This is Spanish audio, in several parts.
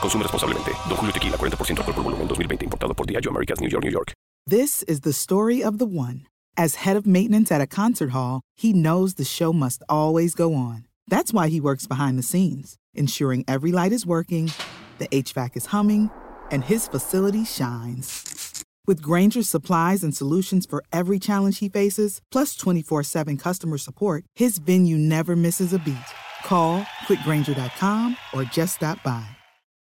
Consume responsablemente. Don Julio Tequila, 40% alcohol por volumen, 2020. Importado por Diageo Americas, New York, New York. This is the story of the one. As head of maintenance at a concert hall, he knows the show must always go on. That's why he works behind the scenes, ensuring every light is working, the HVAC is humming, and his facility shines. With Granger's supplies and solutions for every challenge he faces, plus 24 7 customer support, his venue never misses a beat. Call quickgranger.com or just stop by.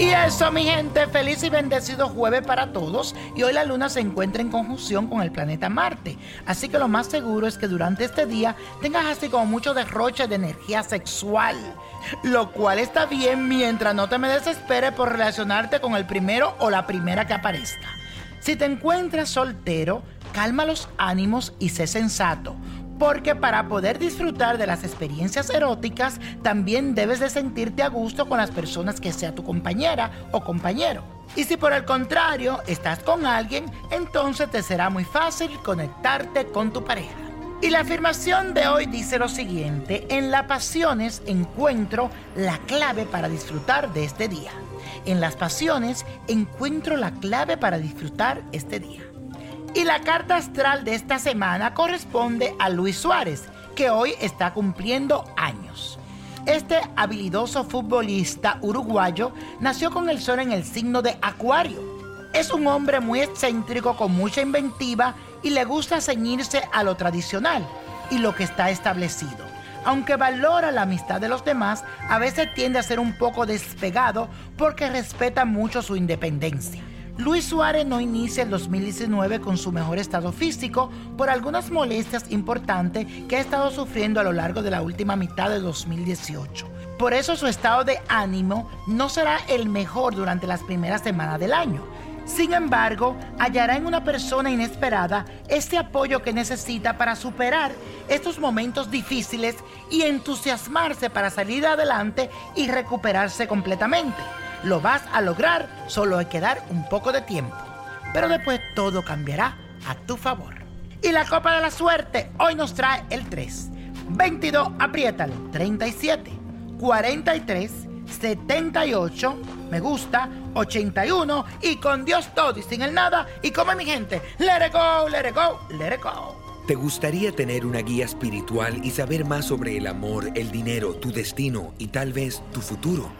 Y eso, mi gente, feliz y bendecido jueves para todos. Y hoy la luna se encuentra en conjunción con el planeta Marte. Así que lo más seguro es que durante este día tengas así como mucho derroche de energía sexual. Lo cual está bien mientras no te me desesperes por relacionarte con el primero o la primera que aparezca. Si te encuentras soltero, calma los ánimos y sé sensato. Porque para poder disfrutar de las experiencias eróticas, también debes de sentirte a gusto con las personas que sea tu compañera o compañero. Y si por el contrario estás con alguien, entonces te será muy fácil conectarte con tu pareja. Y la afirmación de hoy dice lo siguiente, en las pasiones encuentro la clave para disfrutar de este día. En las pasiones encuentro la clave para disfrutar este día. Y la carta astral de esta semana corresponde a Luis Suárez, que hoy está cumpliendo años. Este habilidoso futbolista uruguayo nació con el sol en el signo de Acuario. Es un hombre muy excéntrico con mucha inventiva y le gusta ceñirse a lo tradicional y lo que está establecido. Aunque valora la amistad de los demás, a veces tiende a ser un poco despegado porque respeta mucho su independencia. Luis Suárez no inicia el 2019 con su mejor estado físico por algunas molestias importantes que ha estado sufriendo a lo largo de la última mitad de 2018. Por eso su estado de ánimo no será el mejor durante las primeras semanas del año. Sin embargo, hallará en una persona inesperada este apoyo que necesita para superar estos momentos difíciles y entusiasmarse para salir adelante y recuperarse completamente. Lo vas a lograr, solo hay que dar un poco de tiempo. Pero después todo cambiará a tu favor. Y la copa de la suerte hoy nos trae el 3, 22, apriétalo, 37, 43, 78, me gusta, 81 y con Dios todo y sin el nada. Y como mi gente, let it go, let it go, let it go. ¿Te gustaría tener una guía espiritual y saber más sobre el amor, el dinero, tu destino y tal vez tu futuro?